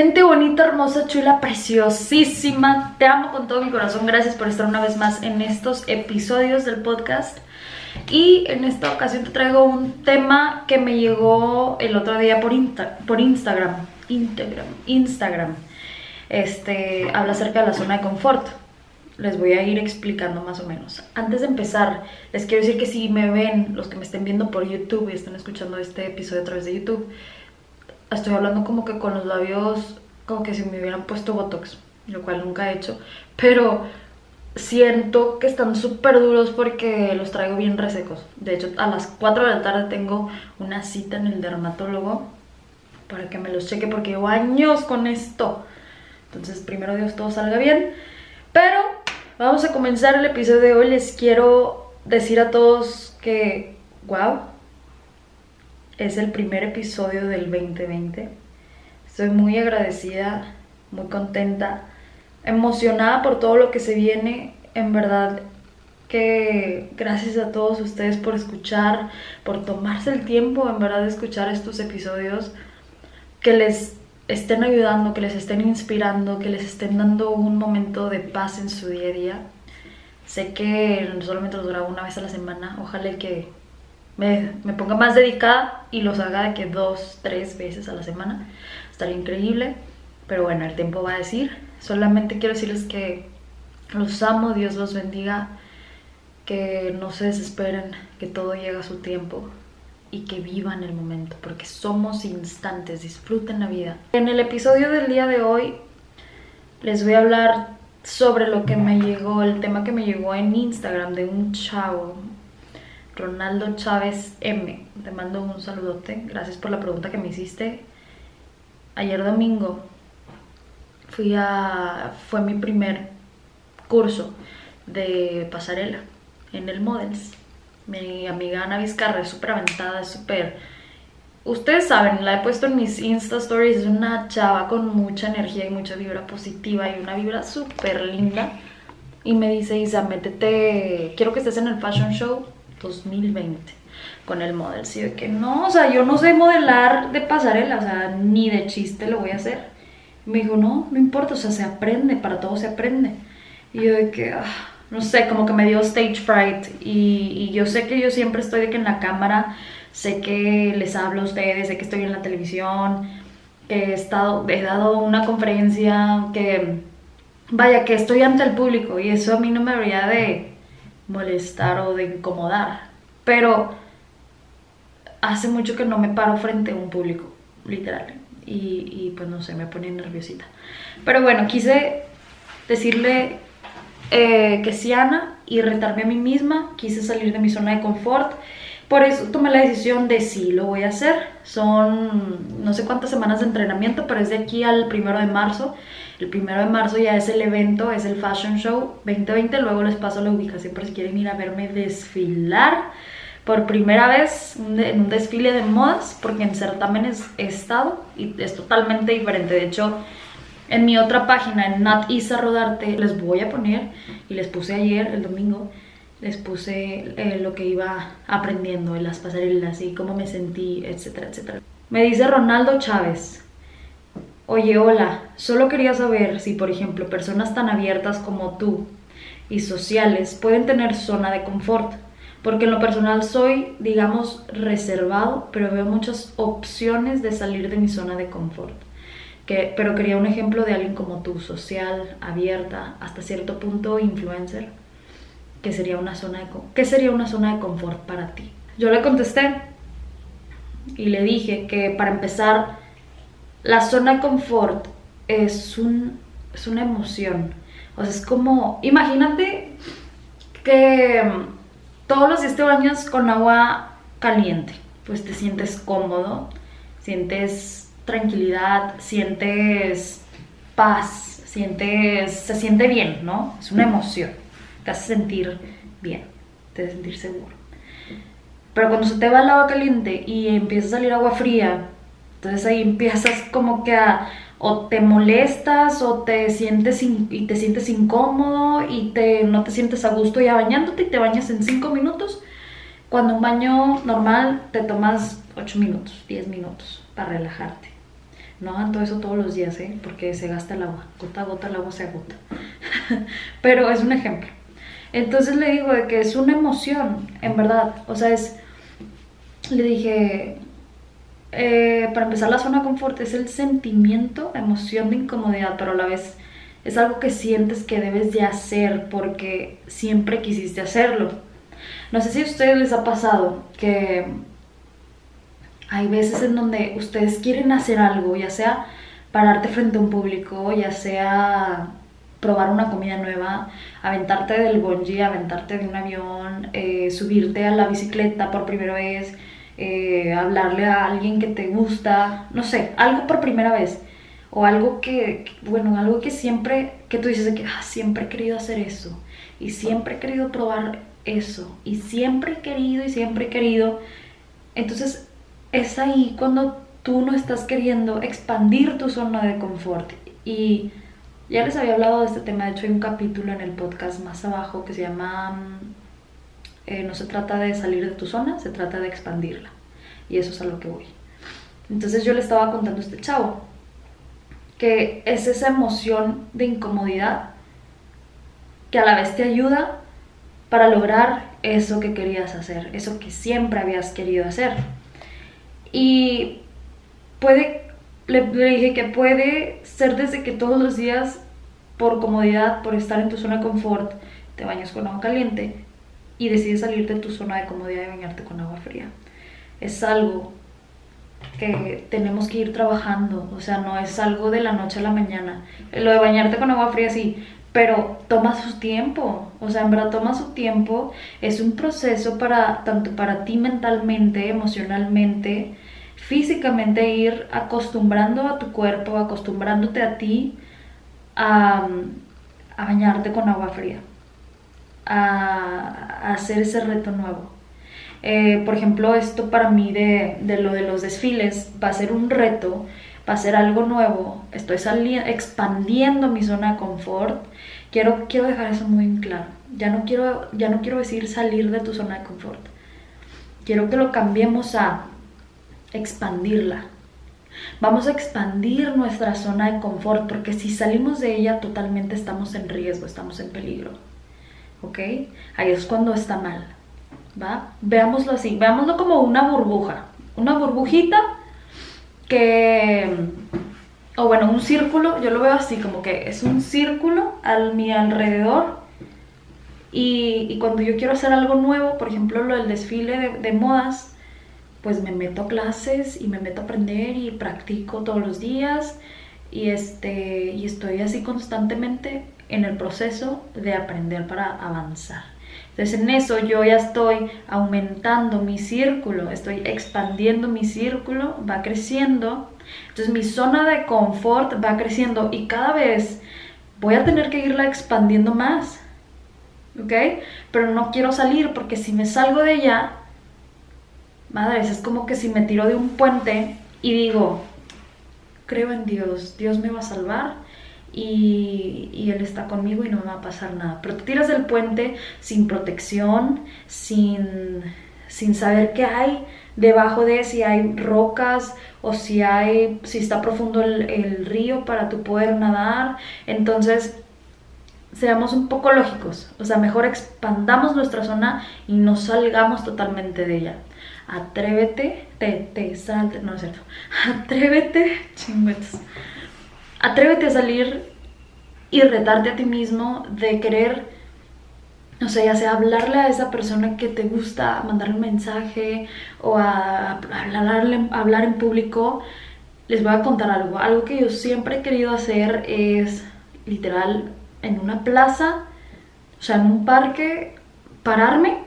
Gente bonita, hermosa, chula, preciosísima. Te amo con todo mi corazón. Gracias por estar una vez más en estos episodios del podcast. Y en esta ocasión te traigo un tema que me llegó el otro día por, por Instagram. Instagram. Instagram. Este, habla acerca de la zona de confort. Les voy a ir explicando más o menos. Antes de empezar, les quiero decir que si me ven, los que me estén viendo por YouTube y están escuchando este episodio a través de YouTube, estoy hablando como que con los labios, como que si me hubieran puesto Botox, lo cual nunca he hecho, pero siento que están súper duros porque los traigo bien resecos. De hecho, a las 4 de la tarde tengo una cita en el dermatólogo para que me los cheque porque llevo años con esto. Entonces, primero Dios, todo salga bien. Pero vamos a comenzar el episodio de hoy. Les quiero decir a todos que, wow, es el primer episodio del 2020. Estoy muy agradecida, muy contenta, emocionada por todo lo que se viene. En verdad que gracias a todos ustedes por escuchar, por tomarse el tiempo en verdad de escuchar estos episodios, que les estén ayudando, que les estén inspirando, que les estén dando un momento de paz en su día a día. Sé que solamente los grabo una vez a la semana, ojalá que me, ponga más dedicada y los haga de que dos, tres veces a la semana. Estaría increíble. Pero bueno, el tiempo va a decir. Solamente quiero decirles que los amo, Dios los bendiga, que no se desesperen, que todo llega a su tiempo y que vivan el momento, porque somos instantes, disfruten la vida. En el episodio del día de hoy les voy a hablar sobre lo que me llegó, el tema que me llegó en Instagram de un chavo, Ronaldo Chávez M. Te mando un saludote. Gracias por la pregunta que me hiciste. Ayer domingo fui a. fue mi primer curso de pasarela en el Models. Mi amiga Ana Vizcarra es súper aventada, es súper. Ustedes saben, la he puesto en mis Insta Stories. Es una chava con mucha energía y mucha vibra positiva y una vibra súper linda. Y me dice, Isa, métete. Quiero que estés en el fashion show 2020 con el model. Sí, de que no, o sea, yo no sé modelar de pasarela, o sea, ni de chiste lo voy a hacer. me dijo, no, no importa, o sea, se aprende, para todo se aprende. Y yo de que, ah, no sé, como que me dio stage fright. Y, yo sé que yo siempre estoy de que en la cámara, sé que les hablo a ustedes, sé que estoy en la televisión, que he, estado, he dado una conferencia, que vaya, que estoy ante el público. Y eso a mí no me debería de molestar o de incomodar. Pero hace mucho que no me paro frente a un público, literal. Y, pues no sé, me pone nerviosita. Pero bueno, quise decirle eh, que sí, Ana, y retarme a mí misma. Quise salir de mi zona de confort. Por eso tomé la decisión de sí, lo voy a hacer. Son no sé cuántas semanas de entrenamiento, pero es de aquí al primero de marzo. El primero de marzo ya es el evento, es el Fashion Show 2020. Luego les paso la ubicación por si quieren ir a verme desfilar por primera vez en un desfile de modas, porque en certámenes he estado y es totalmente diferente. De hecho, en mi otra página, en Nat Isa Rodarte, les voy a poner, y les puse ayer, el domingo, les puse eh, lo que iba aprendiendo en las pasarelas y cómo me sentí, etcétera, etcétera. Me dice Ronaldo Chávez, Oye, hola, solo quería saber si, por ejemplo, personas tan abiertas como tú y sociales pueden tener zona de confort. Porque en lo personal soy, digamos, reservado, pero veo muchas opciones de salir de mi zona de confort. Que, pero quería un ejemplo de alguien como tú, social, abierta, hasta cierto punto influencer, que sería una zona de, ¿qué sería una zona de confort para ti? Yo le contesté y le dije que para empezar la zona de confort es, un, es una emoción. O sea, es como, imagínate que mm, todos los días te bañas con agua caliente, pues te sientes cómodo, sientes tranquilidad, sientes paz, sientes, se siente bien, ¿no? Es una emoción, te hace sentir bien, te hace sentir seguro. Pero cuando se te va el agua caliente y empieza a salir agua fría, entonces ahí empiezas como que a o te molestas o te sientes y te sientes incómodo y te no te sientes a gusto ya bañándote y te bañas en 5 minutos. Cuando un baño normal te tomas 8 minutos, 10 minutos para relajarte. No hagan todo eso todos los días, ¿eh? Porque se gasta el agua. Gota a gota el agua se agota. Pero es un ejemplo. Entonces le digo de que es una emoción, en verdad. O sea, es... Le dije, eh, para empezar la zona confort es el sentimiento, emoción de incomodidad, pero a la vez es algo que sientes que debes de hacer porque siempre quisiste hacerlo. No sé si a ustedes les ha pasado que hay veces en donde ustedes quieren hacer algo, ya sea pararte frente a un público, ya sea probar una comida nueva, aventarte del bungee, aventarte de un avión, eh, subirte a la bicicleta por primera vez, eh, hablarle a alguien que te gusta, no sé, algo por primera vez. O algo que, bueno, algo que siempre, que tú dices que ah, siempre he querido hacer eso. Y siempre he querido probar eso. Y siempre he querido y siempre he querido. Entonces es ahí cuando tú no estás queriendo expandir tu zona de confort. Y ya les había hablado de este tema, de hecho hay un capítulo en el podcast más abajo que se llama mm, eh, No se trata de salir de tu zona, se trata de expandirla. Y eso es a lo que voy. Entonces yo le estaba contando a este chavo que es esa emoción de incomodidad que a la vez te ayuda para lograr eso que querías hacer, eso que siempre habías querido hacer. Y puede le, dije que puede ser desde que todos los días, por comodidad, por estar en tu zona de confort, te bañas con agua caliente y decides salir de tu zona de comodidad y bañarte con agua fría. Es algo que tenemos que ir trabajando, o sea, no es algo de la noche a la mañana. Lo de bañarte con agua fría sí, pero toma su tiempo, o sea, en verdad toma su tiempo, es un proceso para tanto para ti mentalmente, emocionalmente, físicamente ir acostumbrando a tu cuerpo, acostumbrándote a ti a, bañarte con agua fría, a, hacer ese reto nuevo. Eh, por ejemplo, esto para mí de, lo de los desfiles va a ser un reto, va a ser algo nuevo, estoy expandiendo mi zona de confort, quiero, quiero dejar eso muy claro, ya no, quiero, ya no quiero decir salir de tu zona de confort, quiero que lo cambiemos a expandirla. Vamos a expandir nuestra zona de confort porque si salimos de ella totalmente estamos en riesgo, estamos en peligro. ¿Ok? Ahí es cuando está mal. ¿Va? Veámoslo así, veámoslo como una burbuja. Una burbujita que... O bueno, un círculo, yo lo veo así, como que es un círculo a mi alrededor y, cuando yo quiero hacer algo nuevo, por ejemplo lo del desfile de modas, pues me meto a clases y me meto a aprender y practico todos los días y, este, y estoy así constantemente en el proceso de aprender para avanzar. Entonces en eso yo ya estoy aumentando mi círculo, estoy expandiendo mi círculo, va creciendo. Entonces mi zona de confort va creciendo y cada vez voy a tener que irla expandiendo más. ¿Ok? Pero no quiero salir porque si me salgo de ella, madres, es como que si me tiro de un puente y digo, creo en Dios, Dios me va a salvar y, Él está conmigo y no me va a pasar nada. Pero te tiras del puente sin protección, sin, sin saber qué hay debajo de si hay rocas o si hay si está profundo el, el río para tu poder nadar. Entonces, seamos un poco lógicos, o sea, mejor expandamos nuestra zona y no salgamos totalmente de ella atrévete, te, te salte, no es cierto, atrévete, chingüetos, atrévete a salir y retarte a ti mismo de querer, no sé, ya sea hablarle a esa persona que te gusta, mandarle un mensaje o a hablarle, hablar en público. Les voy a contar algo, algo que yo siempre he querido hacer es literal en una plaza, o sea, en un parque, pararme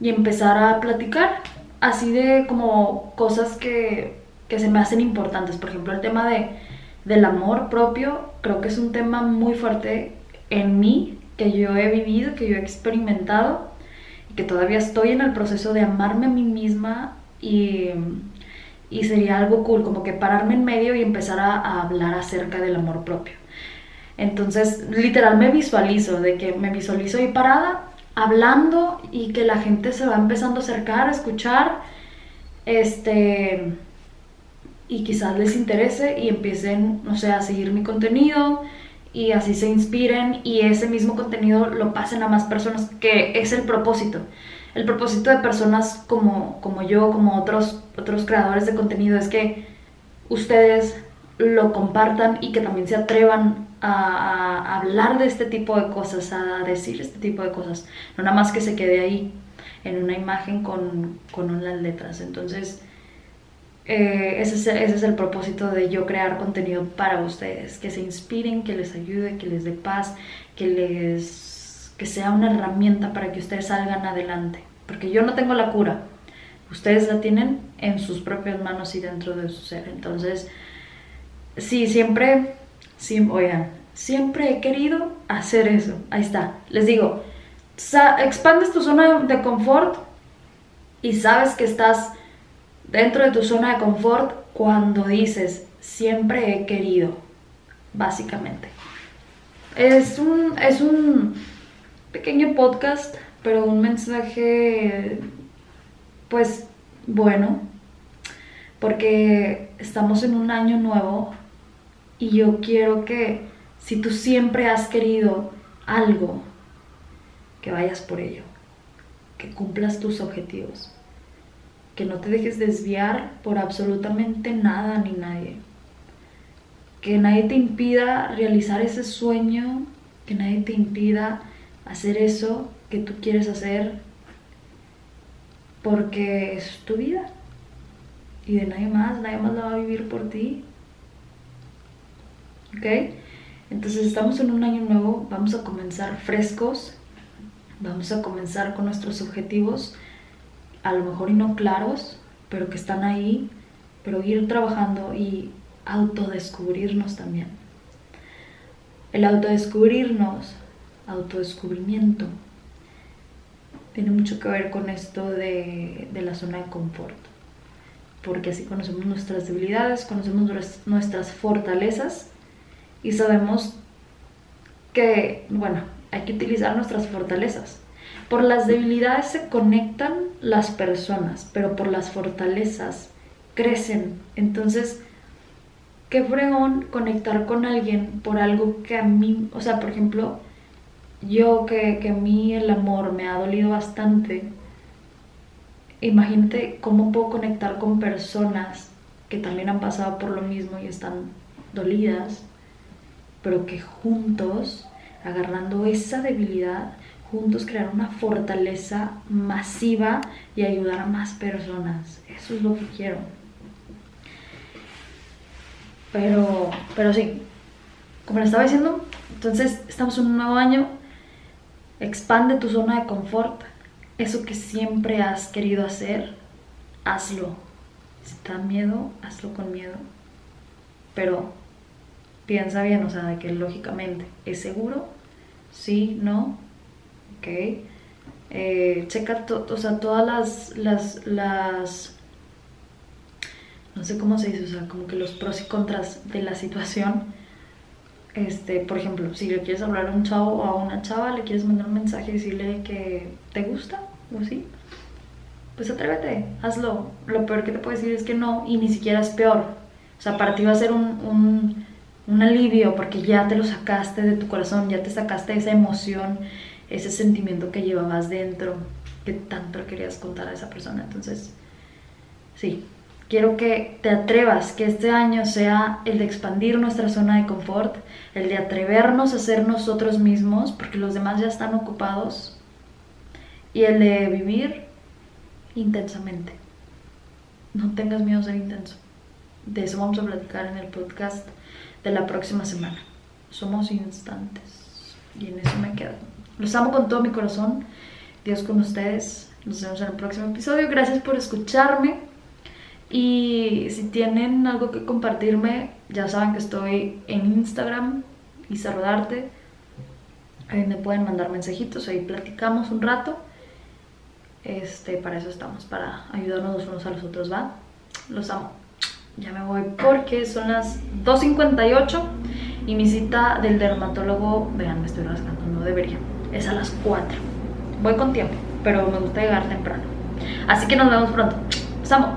y empezar a platicar así de como cosas que, se me hacen importantes. Por ejemplo, el tema de, del amor propio, creo que es un tema muy fuerte en mí, que yo he vivido, que yo he experimentado y que todavía estoy en el proceso de amarme a mí misma y, sería algo cool, como que pararme en medio y empezar a, a hablar acerca del amor propio. Entonces, literal me visualizo, de que me visualizo ahí parada hablando y que la gente se va empezando a acercar, a escuchar, este, y quizás les interese y empiecen, no sé, a seguir mi contenido y así se inspiren y ese mismo contenido lo pasen a más personas, que es el propósito. El propósito de personas como, como yo, como otros, otros creadores de contenido, es que ustedes lo compartan y que también se atrevan a, hablar de este tipo de cosas, a decir este tipo de cosas. No nada más que se quede ahí en una imagen con, con unas letras. Entonces, eh, ese, es, ese, es, el propósito de yo crear contenido para ustedes, que se inspiren, que les ayude, que les dé paz, que les que sea una herramienta para que ustedes salgan adelante, porque yo no tengo la cura. Ustedes la tienen en sus propias manos y dentro de su ser. Entonces, sí, siempre, sí, oigan, siempre he querido hacer eso. Ahí está. Les digo, expandes tu zona de confort y sabes que estás dentro de tu zona de confort cuando dices, siempre he querido, básicamente. Es un, es un pequeño podcast, pero un mensaje, pues, bueno, porque estamos en un año nuevo y yo quiero que si tú siempre has querido algo, que vayas por ello, que cumplas tus objetivos que no te dejes desviar por absolutamente nada ni nadie. Que nadie te impida realizar ese sueño, que nadie te impida hacer eso que tú quieres hacer, porque es tu vida. Y de nadie más, nadie más la va a vivir por ti. ¿Ok? Entonces estamos en un año nuevo, vamos a comenzar frescos, vamos a comenzar con nuestros objetivos a lo mejor y no claros, pero que están ahí, pero ir trabajando y autodescubrirnos también. El autodescubrirnos, autodescubrimiento, tiene mucho que ver con esto de, de la zona de confort, porque así conocemos nuestras debilidades, conocemos nuestras fortalezas y sabemos que, bueno, hay que utilizar nuestras fortalezas por las debilidades se conectan las personas, pero por las fortalezas crecen. Entonces, qué fregón conectar con alguien por algo que a mí, o sea, por ejemplo, yo que, que a mí el amor me ha dolido bastante, imagínate cómo puedo conectar con personas que también han pasado por lo mismo y están dolidas, pero que juntos, agarrando esa debilidad, juntos crear una fortaleza masiva y ayudar a más personas. Eso es lo que quiero. Pero, pero sí, como le estaba diciendo, entonces estamos en un nuevo año. Expande tu zona de confort. Eso que siempre has querido hacer, hazlo. Si te da miedo, hazlo con miedo. Pero piensa bien, o sea, de que lógicamente es seguro, sí, no, ¿ok? Eh, checa o sea, todas las, las, las, no sé cómo se dice, o sea, como que los pros y contras de la situación. Este, por ejemplo, si le quieres hablar a un chavo o a una chava, le quieres mandar un mensaje y decirle que te gusta o así, pues atrévete, hazlo. Lo peor que te puedo decir es que no y ni siquiera es peor. O sea, para ti va a ser un, un, un alivio porque ya te lo sacaste de tu corazón, ya te sacaste esa emoción ese sentimiento que llevabas dentro, que tanto querías contar a esa persona. Entonces, sí, quiero que te atrevas, que este año sea el de expandir nuestra zona de confort, el de atrevernos a ser nosotros mismos, porque los demás ya están ocupados, y el de vivir intensamente. No tengas miedo a ser intenso. De eso vamos a platicar en el podcast de la próxima semana. Somos instantes. Y en eso me quedo. Los amo con todo mi corazón. Dios con ustedes. Nos vemos en el próximo episodio. Gracias por escucharme. Y si tienen algo que compartirme, ya saben que estoy en Instagram, y saludarte Ahí me pueden mandar mensajitos, ahí platicamos un rato. Este, para eso estamos, para ayudarnos unos a los otros, ¿va? Los amo. Ya me voy porque son las 2.58 y mi cita del dermatólogo, vean, me estoy rascando, no debería es a las 4. Voy con tiempo, pero me gusta llegar temprano. Así que nos vemos pronto. Los amo.